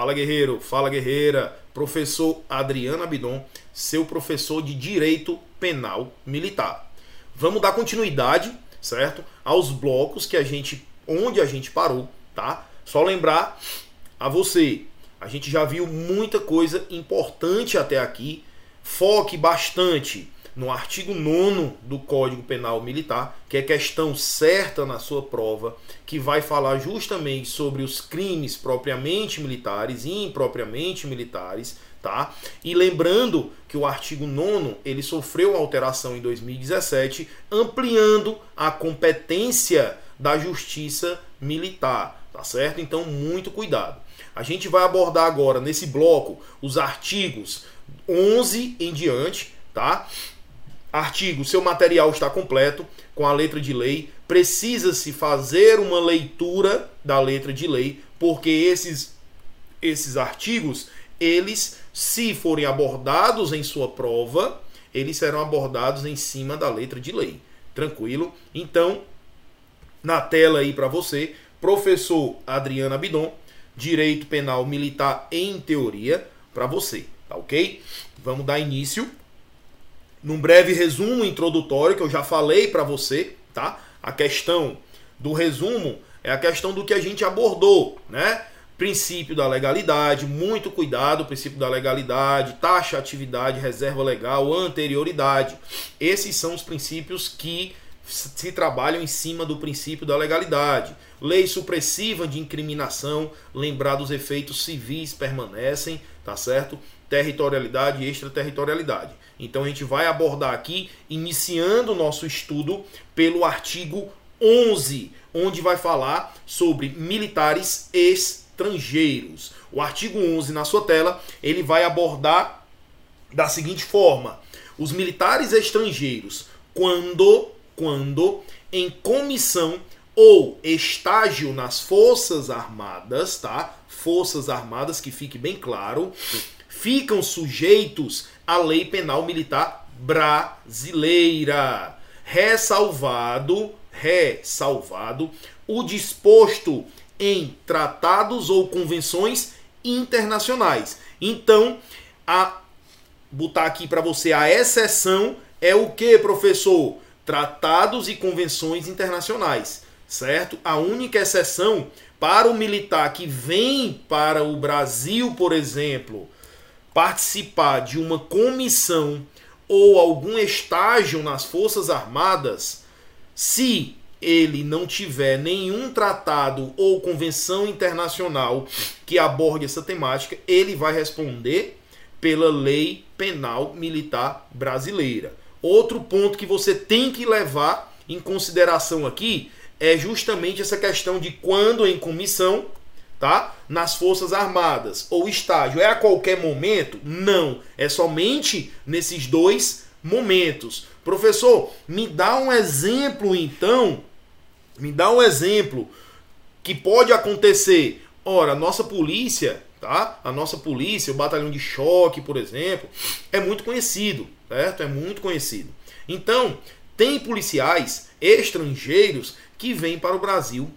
Fala guerreiro, fala guerreira. Professor Adriano Abidon, seu professor de Direito Penal Militar. Vamos dar continuidade, certo? Aos blocos que a gente onde a gente parou, tá? Só lembrar a você, a gente já viu muita coisa importante até aqui. Foque bastante no artigo 9 do Código Penal Militar, que é questão certa na sua prova, que vai falar justamente sobre os crimes propriamente militares e impropriamente militares, tá? E lembrando que o artigo 9 ele sofreu alteração em 2017, ampliando a competência da justiça militar, tá certo? Então, muito cuidado. A gente vai abordar agora nesse bloco os artigos 11 em diante, tá? Artigo: seu material está completo com a letra de lei. Precisa-se fazer uma leitura da letra de lei, porque esses esses artigos, eles se forem abordados em sua prova, eles serão abordados em cima da letra de lei. Tranquilo? Então, na tela aí para você, professor Adriana Bidon, Direito Penal Militar em Teoria, para você, tá ok? Vamos dar início num breve resumo introdutório que eu já falei para você, tá? A questão do resumo é a questão do que a gente abordou, né? Princípio da legalidade, muito cuidado, princípio da legalidade, taxa, atividade, reserva legal, anterioridade. Esses são os princípios que se trabalham em cima do princípio da legalidade. Lei supressiva de incriminação, lembrar dos efeitos civis permanecem, tá certo? Territorialidade e extraterritorialidade. Então a gente vai abordar aqui, iniciando o nosso estudo pelo artigo 11, onde vai falar sobre militares estrangeiros. O artigo 11 na sua tela, ele vai abordar da seguinte forma: os militares estrangeiros, quando quando em comissão ou estágio nas Forças Armadas, tá? Forças Armadas, que fique bem claro, ficam sujeitos à lei penal militar brasileira. Ressalvado, ressalvado o disposto em tratados ou convenções internacionais. Então, a botar aqui para você a exceção é o que, professor? Tratados e convenções internacionais, certo? A única exceção para o militar que vem para o Brasil, por exemplo, participar de uma comissão ou algum estágio nas Forças Armadas, se ele não tiver nenhum tratado ou convenção internacional que aborde essa temática, ele vai responder pela lei penal militar brasileira. Outro ponto que você tem que levar em consideração aqui é justamente essa questão de quando em comissão tá? Nas Forças Armadas ou estágio é a qualquer momento? Não, é somente nesses dois momentos. Professor, me dá um exemplo então, me dá um exemplo que pode acontecer. Ora, nossa polícia, tá? A nossa polícia, o batalhão de choque, por exemplo, é muito conhecido, certo? É muito conhecido. Então, tem policiais estrangeiros que vêm para o Brasil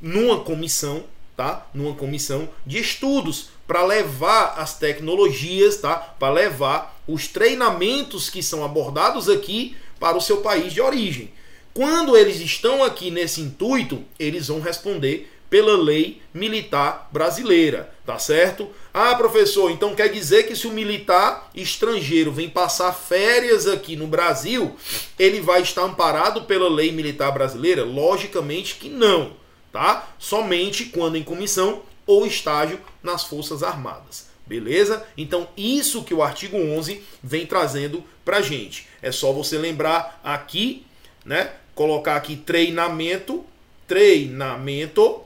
numa comissão tá? Numa comissão de estudos para levar as tecnologias, tá? Para levar os treinamentos que são abordados aqui para o seu país de origem. Quando eles estão aqui nesse intuito, eles vão responder pela lei militar brasileira, tá certo? Ah, professor, então quer dizer que se o militar estrangeiro vem passar férias aqui no Brasil, ele vai estar amparado pela lei militar brasileira? Logicamente que não tá? Somente quando em comissão ou estágio nas Forças Armadas. Beleza? Então, isso que o artigo 11 vem trazendo pra gente. É só você lembrar aqui, né? Colocar aqui treinamento, treinamento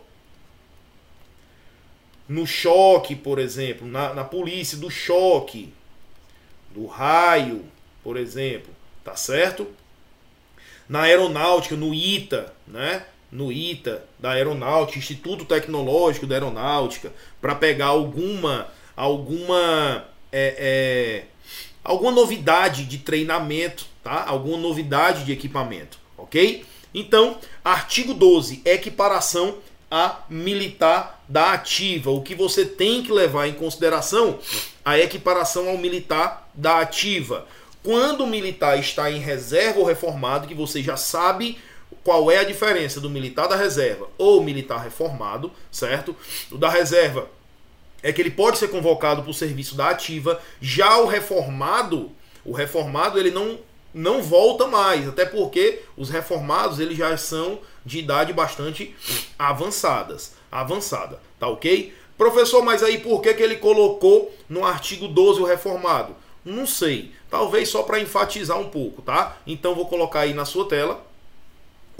no choque, por exemplo, na, na polícia do choque, do raio, por exemplo, tá certo? Na aeronáutica, no ITA, né? No ITA da Aeronáutica, Instituto Tecnológico da Aeronáutica, para pegar alguma alguma é, é, alguma novidade de treinamento, tá? Alguma novidade de equipamento, ok? Então, artigo 12, equiparação a militar da ativa. O que você tem que levar em consideração a equiparação ao militar da ativa. Quando o militar está em reserva ou reformado, que você já sabe qual é a diferença do militar da reserva ou militar reformado, certo? O da reserva é que ele pode ser convocado para o serviço da ativa, já o reformado, o reformado ele não não volta mais, até porque os reformados eles já são de idade bastante avançadas, avançada, tá OK? Professor, mas aí por que, que ele colocou no artigo 12 o reformado? Não sei, talvez só para enfatizar um pouco, tá? Então vou colocar aí na sua tela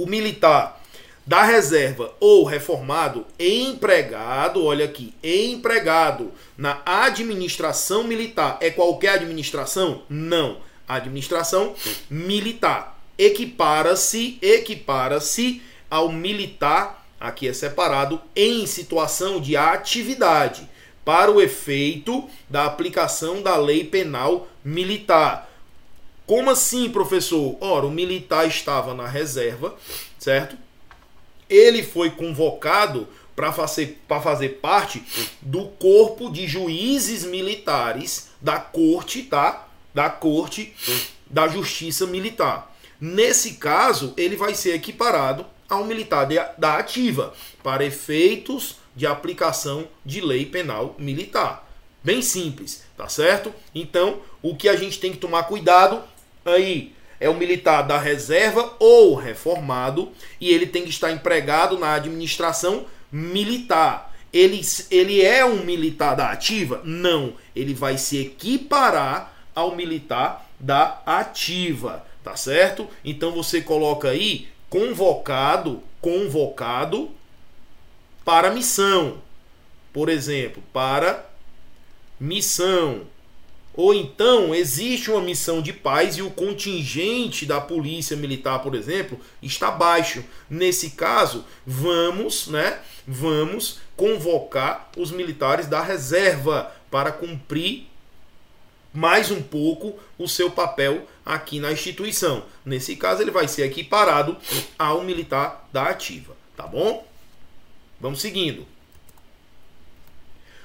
o militar da reserva ou reformado empregado, olha aqui, empregado na administração militar. É qualquer administração? Não. Administração militar. Equipara-se, equipara-se ao militar, aqui é separado, em situação de atividade, para o efeito da aplicação da lei penal militar. Como assim, professor? Ora, o militar estava na reserva, certo? Ele foi convocado para fazer, fazer parte do corpo de juízes militares da corte, tá? Da corte da justiça militar. Nesse caso, ele vai ser equiparado a um militar de, da ativa para efeitos de aplicação de lei penal militar. Bem simples, tá certo? Então, o que a gente tem que tomar cuidado aí é o militar da reserva ou reformado e ele tem que estar empregado na administração militar. Ele, ele é um militar da ativa? Não. Ele vai se equiparar ao militar da ativa, tá certo? Então você coloca aí convocado, convocado para missão. Por exemplo, para missão. Ou então existe uma missão de paz e o contingente da polícia militar, por exemplo, está baixo. Nesse caso, vamos, né? Vamos convocar os militares da reserva para cumprir mais um pouco o seu papel aqui na instituição. Nesse caso, ele vai ser equiparado ao militar da ativa, tá bom? Vamos seguindo.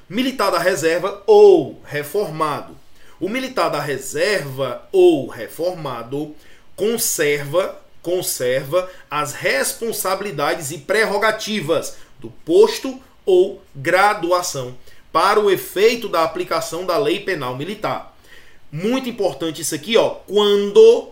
Militar da reserva ou reformado o militar da reserva ou reformado conserva conserva as responsabilidades e prerrogativas do posto ou graduação para o efeito da aplicação da lei penal militar. Muito importante isso aqui, ó, quando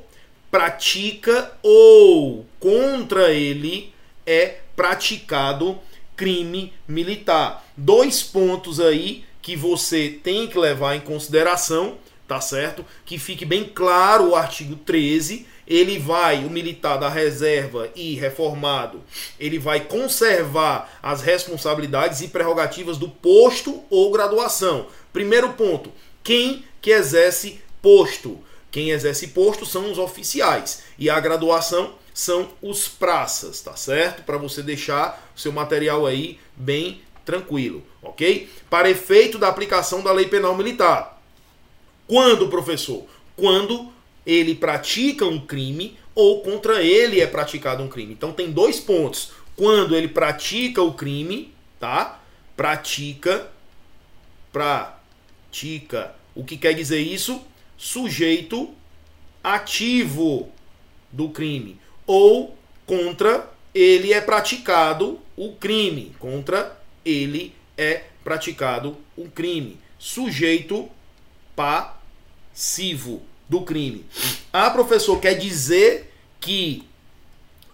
pratica ou contra ele é praticado crime militar. Dois pontos aí que você tem que levar em consideração, tá certo? Que fique bem claro o artigo 13, ele vai, o militar da reserva e reformado, ele vai conservar as responsabilidades e prerrogativas do posto ou graduação. Primeiro ponto, quem que exerce posto? Quem exerce posto são os oficiais e a graduação são os praças, tá certo? Para você deixar seu material aí bem tranquilo, ok? Para efeito da aplicação da lei penal militar. Quando, professor? Quando ele pratica um crime ou contra ele é praticado um crime. Então tem dois pontos. Quando ele pratica o crime, tá? Pratica, pratica. O que quer dizer isso? Sujeito ativo do crime ou contra ele é praticado o crime, contra ele é praticado um crime. Sujeito passivo do crime. Ah, professor, quer dizer que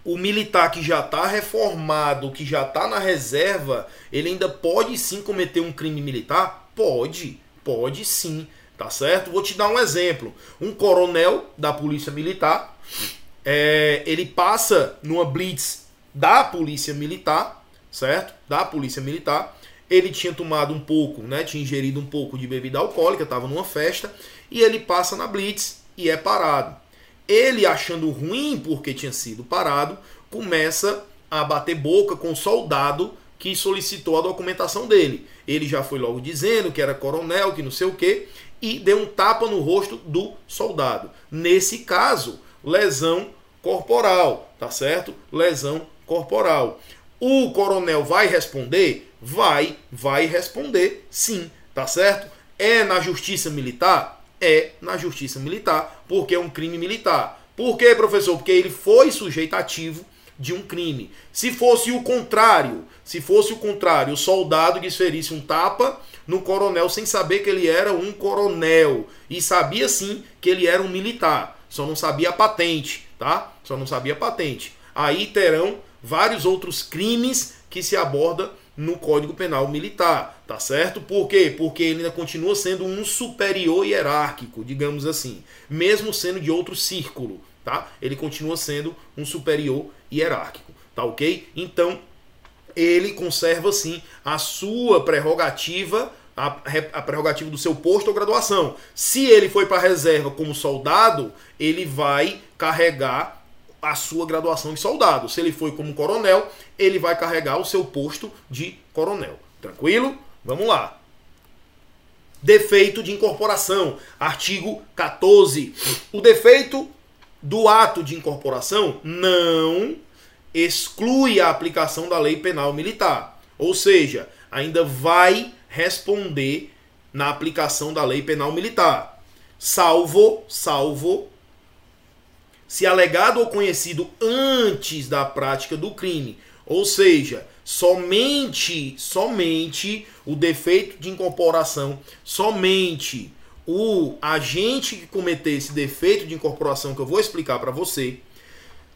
o militar que já está reformado, que já está na reserva, ele ainda pode sim cometer um crime militar? Pode, pode sim, tá certo? Vou te dar um exemplo. Um coronel da polícia militar, é, ele passa numa blitz da polícia militar, certo? Da polícia militar. Ele tinha tomado um pouco, né? Tinha ingerido um pouco de bebida alcoólica, estava numa festa, e ele passa na blitz e é parado. Ele, achando ruim porque tinha sido parado, começa a bater boca com o soldado que solicitou a documentação dele. Ele já foi logo dizendo que era coronel, que não sei o que, e deu um tapa no rosto do soldado. Nesse caso, lesão corporal, tá certo? Lesão corporal O coronel vai responder? Vai, vai responder sim, tá certo? É na justiça militar? É na justiça militar, porque é um crime militar. Por quê, professor? Porque ele foi sujeito ativo de um crime. Se fosse o contrário, se fosse o contrário, o soldado desferisse um tapa no coronel sem saber que ele era um coronel e sabia sim que ele era um militar, só não sabia a patente, tá? Só não sabia a patente. Aí terão vários outros crimes que se aborda no Código Penal Militar, tá certo? Por quê? Porque ele ainda continua sendo um superior hierárquico, digamos assim, mesmo sendo de outro círculo, tá? Ele continua sendo um superior hierárquico, tá ok? Então, ele conserva sim a sua prerrogativa a, prerrogativa do seu posto ou graduação. Se ele foi para a reserva como soldado, ele vai carregar a sua graduação de soldado. Se ele foi como coronel, ele vai carregar o seu posto de coronel. Tranquilo? Vamos lá. Defeito de incorporação, artigo 14. O defeito do ato de incorporação não exclui a aplicação da lei penal militar. Ou seja, ainda vai responder na aplicação da lei penal militar. Salvo, salvo se alegado ou conhecido antes da prática do crime. Ou seja, somente, somente o defeito de incorporação, somente o agente que cometer esse defeito de incorporação que eu vou explicar para você,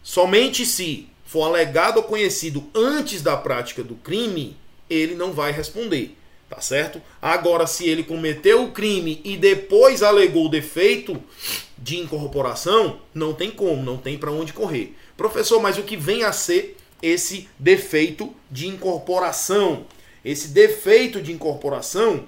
somente se for alegado ou conhecido antes da prática do crime, ele não vai responder. Tá certo? Agora, se ele cometeu o crime e depois alegou o defeito de incorporação, não tem como, não tem para onde correr. Professor, mas o que vem a ser esse defeito de incorporação? Esse defeito de incorporação,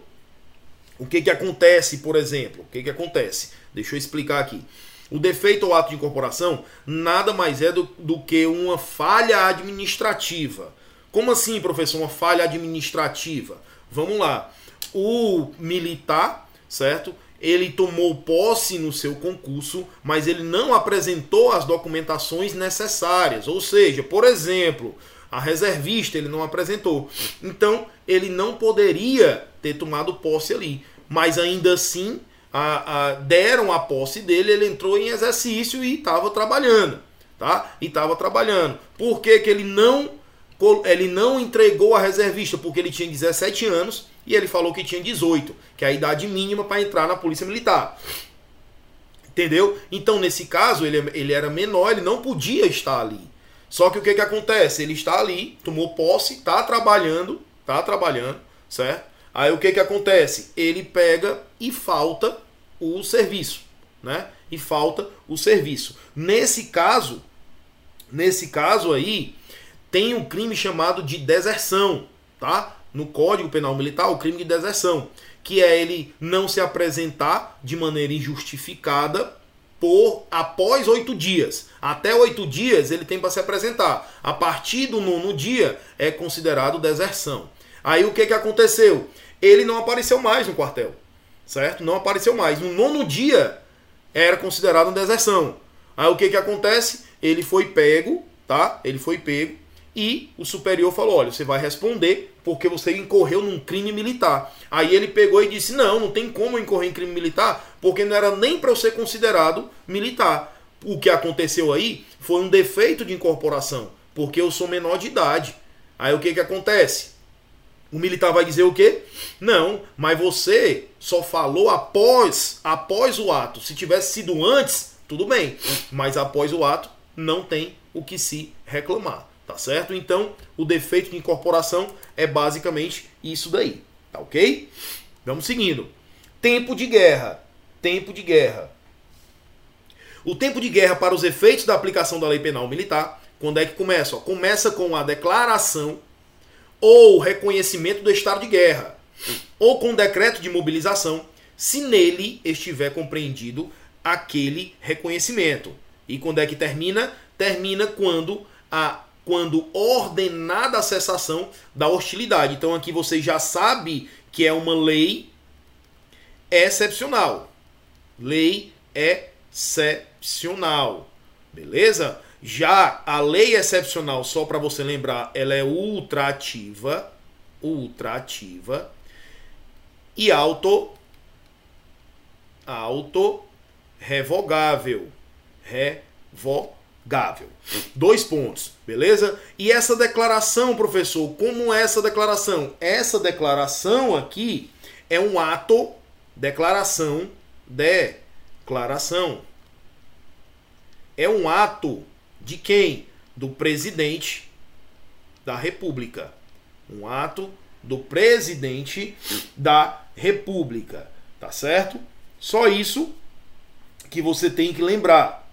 o que, que acontece, por exemplo? O que, que acontece? Deixa eu explicar aqui. O defeito ou ato de incorporação nada mais é do, do que uma falha administrativa. Como assim, professor, uma falha administrativa? Vamos lá. O militar, certo? Ele tomou posse no seu concurso, mas ele não apresentou as documentações necessárias. Ou seja, por exemplo, a reservista ele não apresentou. Então, ele não poderia ter tomado posse ali. Mas ainda assim, a, a, deram a posse dele, ele entrou em exercício e estava trabalhando. Tá? E estava trabalhando. Por que, que ele não ele não entregou a reservista porque ele tinha 17 anos e ele falou que tinha 18, que é a idade mínima para entrar na Polícia Militar. Entendeu? Então, nesse caso, ele, ele era menor, ele não podia estar ali. Só que o que, que acontece? Ele está ali, tomou posse, está trabalhando, está trabalhando, certo? Aí o que, que acontece? Ele pega e falta o serviço, né? E falta o serviço. Nesse caso, nesse caso aí, tem um crime chamado de deserção, tá? No Código Penal Militar, o crime de deserção, que é ele não se apresentar de maneira injustificada por após oito dias. Até oito dias ele tem para se apresentar. A partir do nono dia é considerado deserção. Aí o que, que aconteceu? Ele não apareceu mais no quartel, certo? Não apareceu mais. No nono dia era considerado deserção. Aí o que, que acontece? Ele foi pego, tá? Ele foi pego e o superior falou: olha, você vai responder porque você incorreu num crime militar. Aí ele pegou e disse: não, não tem como eu incorrer em crime militar, porque não era nem para eu ser considerado militar. O que aconteceu aí foi um defeito de incorporação, porque eu sou menor de idade. Aí o que, que acontece? O militar vai dizer o quê? Não, mas você só falou após, após o ato. Se tivesse sido antes, tudo bem. Mas após o ato, não tem o que se reclamar. Tá certo? Então, o defeito de incorporação é basicamente isso daí. Tá ok? Vamos seguindo. Tempo de guerra. Tempo de guerra. O tempo de guerra para os efeitos da aplicação da lei penal militar, quando é que começa? Ó, começa com a declaração ou reconhecimento do estado de guerra, ou com decreto de mobilização, se nele estiver compreendido aquele reconhecimento. E quando é que termina? Termina quando a quando ordenada a cessação da hostilidade. Então aqui você já sabe que é uma lei excepcional. Lei excepcional. Beleza? Já a lei excepcional, só para você lembrar, ela é ultrativa, ultrativa e auto auto revogável, revogável. Dois pontos, beleza? E essa declaração, professor, como é essa declaração? Essa declaração aqui é um ato, declaração, declaração. É um ato de quem? Do presidente da República. Um ato do presidente da República, tá certo? Só isso que você tem que lembrar.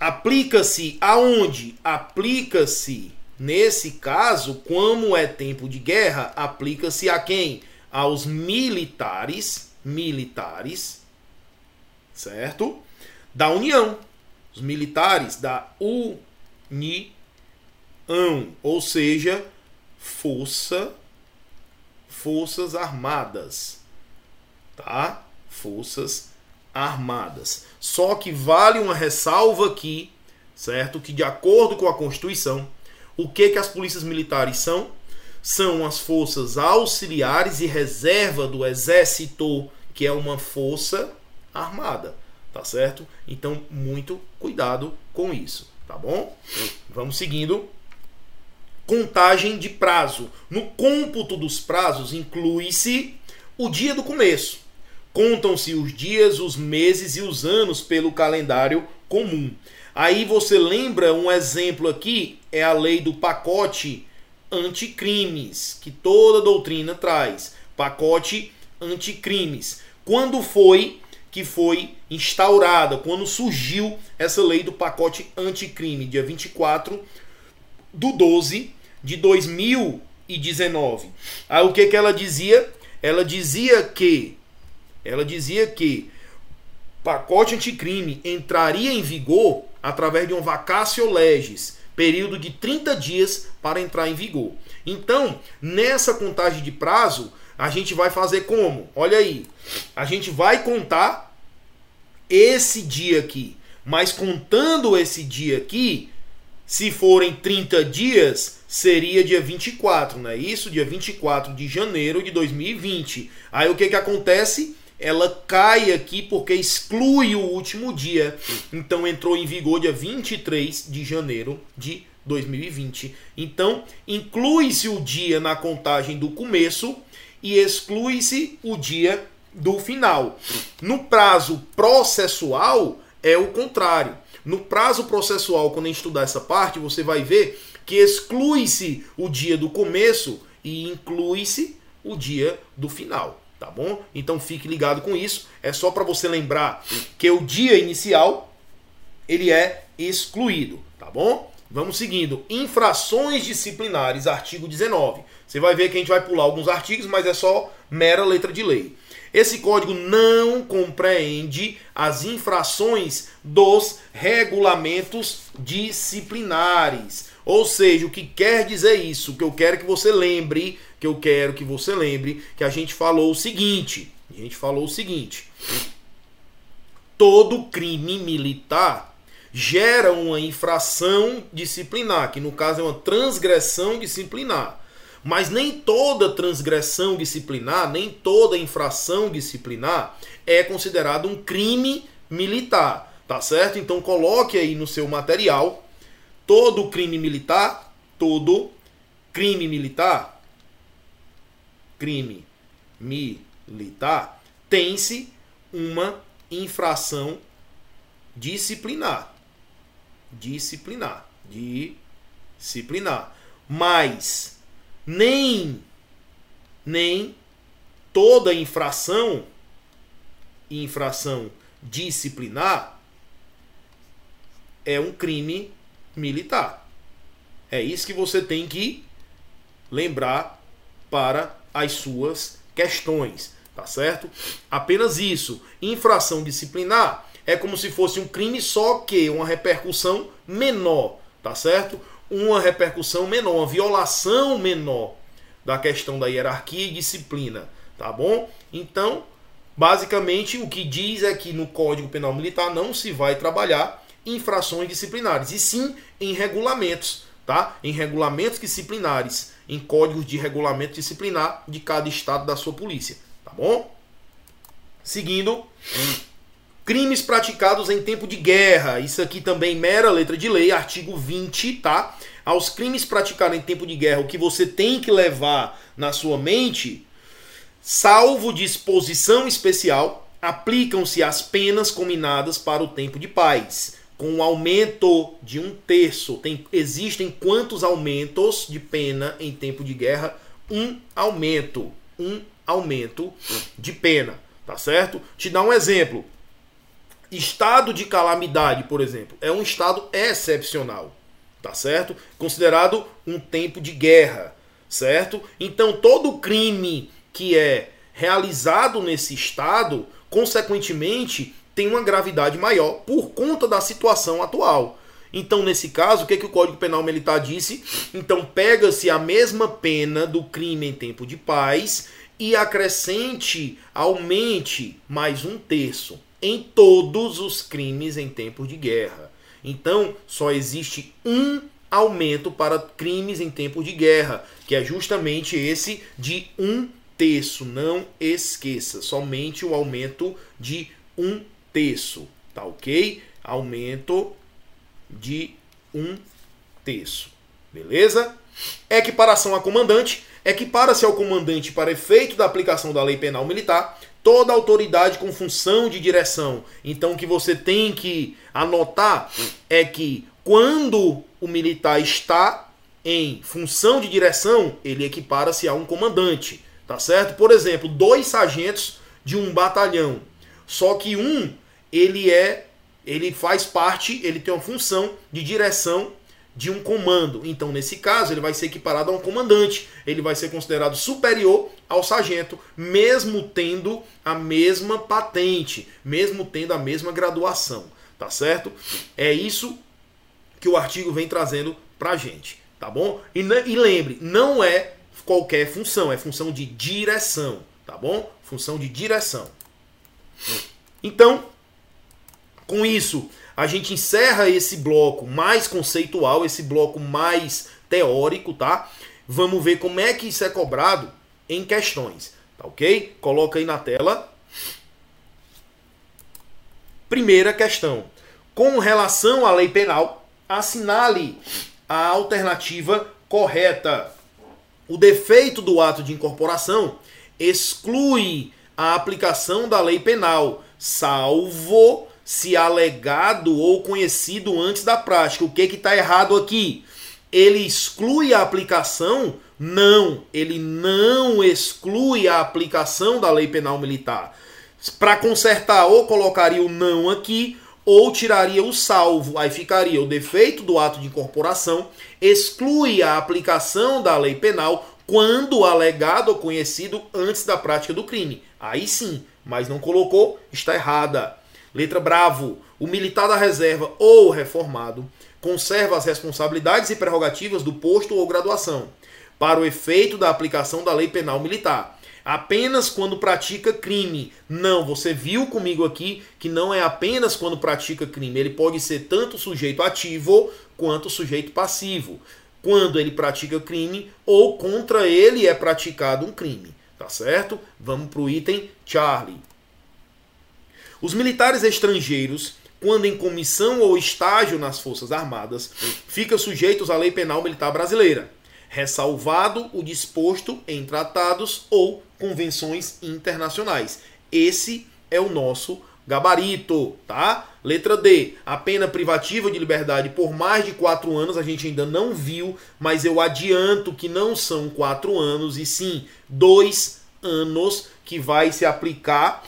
Aplica-se aonde? Aplica-se, nesse caso, como é tempo de guerra, aplica-se a quem? Aos militares, militares, certo? Da União. Os militares da União, ou seja, força, forças armadas, tá? Forças armadas. Só que vale uma ressalva aqui, certo? Que de acordo com a Constituição, o que que as polícias militares são? São as forças auxiliares e reserva do exército, que é uma força armada, tá certo? Então, muito cuidado com isso, tá bom? Vamos seguindo. Contagem de prazo. No cômputo dos prazos inclui-se o dia do começo, Contam-se os dias, os meses e os anos pelo calendário comum. Aí você lembra um exemplo aqui, é a lei do pacote anticrimes, que toda doutrina traz. Pacote anticrimes. Quando foi que foi instaurada, quando surgiu essa lei do pacote anticrime? Dia 24 do 12 de 2019. Aí o que, que ela dizia? Ela dizia que ela dizia que pacote anticrime entraria em vigor através de um vacácio legis, período de 30 dias para entrar em vigor. Então, nessa contagem de prazo, a gente vai fazer como? Olha aí, a gente vai contar esse dia aqui, mas contando esse dia aqui, se forem 30 dias, seria dia 24, não é isso? Dia 24 de janeiro de 2020. Aí o que que acontece? Ela cai aqui porque exclui o último dia. Então entrou em vigor dia 23 de janeiro de 2020. Então inclui-se o dia na contagem do começo e exclui-se o dia do final. No prazo processual é o contrário. No prazo processual, quando a gente estudar essa parte, você vai ver que exclui-se o dia do começo e inclui-se o dia do final tá bom? Então fique ligado com isso. É só para você lembrar que o dia inicial ele é excluído, tá bom? Vamos seguindo. Infrações disciplinares, artigo 19. Você vai ver que a gente vai pular alguns artigos, mas é só mera letra de lei. Esse código não compreende as infrações dos regulamentos disciplinares. Ou seja, o que quer dizer isso? O que eu quero que você lembre que eu quero que você lembre que a gente falou o seguinte: a gente falou o seguinte. Todo crime militar gera uma infração disciplinar, que no caso é uma transgressão disciplinar. Mas nem toda transgressão disciplinar, nem toda infração disciplinar é considerado um crime militar, tá certo? Então coloque aí no seu material todo crime militar, todo crime militar crime militar, tem-se uma infração disciplinar. Disciplinar. Disciplinar. Mas nem nem toda infração infração disciplinar é um crime militar. É isso que você tem que lembrar para as suas questões, tá certo? Apenas isso. Infração disciplinar é como se fosse um crime, só que uma repercussão menor, tá certo? Uma repercussão menor, uma violação menor da questão da hierarquia e disciplina, tá bom? Então, basicamente, o que diz é que no Código Penal Militar não se vai trabalhar infrações disciplinares, e sim em regulamentos, tá? Em regulamentos disciplinares, em códigos de regulamento disciplinar de cada estado da sua polícia, tá bom? Seguindo, crimes praticados em tempo de guerra. Isso aqui também mera letra de lei, artigo 20, tá? Aos crimes praticados em tempo de guerra, o que você tem que levar na sua mente, salvo disposição especial, aplicam-se as penas combinadas para o tempo de paz, com um aumento de um terço. Tem, existem quantos aumentos de pena em tempo de guerra? Um aumento. Um aumento de pena. Tá certo? Te dar um exemplo. Estado de calamidade, por exemplo, é um estado excepcional. Tá certo? Considerado um tempo de guerra. Certo? Então, todo crime que é realizado nesse estado consequentemente, tem uma gravidade maior por conta da situação atual. Então, nesse caso, o que, é que o Código Penal Militar disse? Então, pega-se a mesma pena do crime em tempo de paz e acrescente, aumente mais um terço em todos os crimes em tempo de guerra. Então, só existe um aumento para crimes em tempo de guerra, que é justamente esse de um terço. Não esqueça, somente o aumento de um terço, tá ok? Aumento de um terço, beleza? Equiparação a comandante. Equipara-se ao comandante para efeito da aplicação da lei penal militar toda autoridade com função de direção. Então, o que você tem que anotar é que quando o militar está em função de direção, ele equipara-se a um comandante tá certo? Por exemplo, dois sargentos de um batalhão, só que um ele é ele faz parte, ele tem uma função de direção de um comando. Então, nesse caso, ele vai ser equiparado a um comandante. Ele vai ser considerado superior ao sargento, mesmo tendo a mesma patente, mesmo tendo a mesma graduação, tá certo? É isso que o artigo vem trazendo pra gente, tá bom? E, e lembre, não é qualquer função, é função de direção, tá bom? Função de direção. Então, com isso, a gente encerra esse bloco mais conceitual, esse bloco mais teórico, tá? Vamos ver como é que isso é cobrado em questões, tá ok? Coloca aí na tela. Primeira questão. Com relação à lei penal, assinale a alternativa correta. O defeito do ato de incorporação exclui a aplicação da lei penal, salvo se alegado ou conhecido antes da prática. O que está errado aqui? Ele exclui a aplicação? Não, ele não exclui a aplicação da lei penal militar. Para consertar, ou colocaria o não aqui, ou tiraria o salvo. Aí ficaria o defeito do ato de incorporação, exclui a aplicação da lei penal quando alegado ou conhecido antes da prática do crime. Aí sim, mas não colocou, está errada. Letra bravo. O militar da reserva ou reformado conserva as responsabilidades e prerrogativas do posto ou graduação para o efeito da aplicação da lei penal militar apenas quando pratica crime. Não, você viu comigo aqui que não é apenas quando pratica crime, ele pode ser tanto sujeito ativo quanto sujeito passivo. Quando ele pratica crime ou contra ele é praticado um crime, tá certo? Vamos para o item Charlie. Os militares estrangeiros, quando em comissão ou estágio nas Forças Armadas, ficam sujeitos à lei penal militar brasileira ressalvado o disposto em tratados ou convenções internacionais. Esse é o nosso gabarito, tá? Letra D, a pena privativa de liberdade por mais de quatro anos a gente ainda não viu, mas eu adianto que não são quatro anos e sim dois anos que vai se aplicar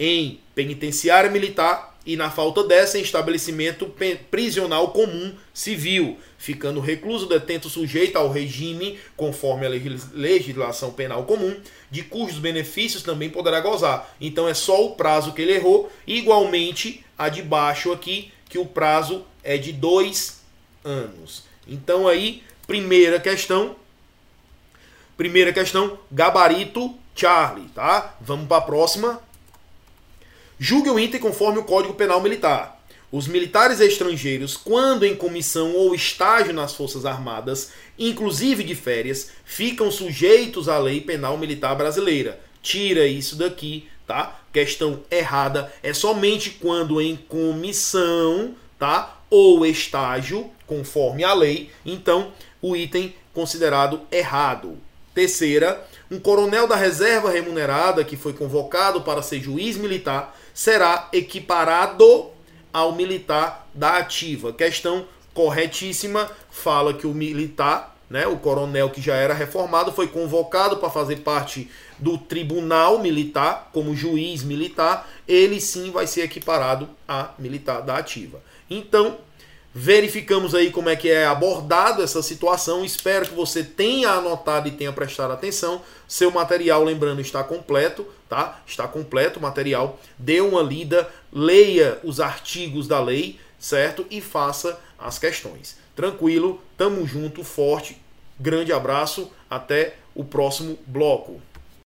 em penitenciária militar e, na falta dessa, em estabelecimento prisional comum civil, ficando recluso detento sujeito ao regime, conforme a legislação penal comum, de cujos benefícios também poderá gozar. Então é só o prazo que ele errou, igualmente a de baixo aqui, que o prazo é de dois anos. Então aí, primeira questão, primeira questão, gabarito Charlie, tá? Vamos para a próxima. Julgue o item conforme o Código Penal Militar. Os militares estrangeiros, quando em comissão ou estágio nas Forças Armadas, inclusive de férias, ficam sujeitos à lei penal militar brasileira. Tira isso daqui, tá? Questão errada. É somente quando em comissão, tá? Ou estágio, conforme a lei. Então, o item considerado errado. Terceira, um coronel da reserva remunerada que foi convocado para ser juiz militar será equiparado ao militar da ativa. Questão corretíssima, fala que o militar, né, o coronel que já era reformado, foi convocado para fazer parte do tribunal militar, como juiz militar, ele sim vai ser equiparado a militar da ativa. Então, verificamos aí como é que é abordado essa situação. Espero que você tenha anotado e tenha prestado atenção. Seu material, lembrando, está completo, tá? Está completo o material. Dê uma lida, leia os artigos da lei, certo? E faça as questões. Tranquilo, tamo junto, forte. Grande abraço, até o próximo bloco.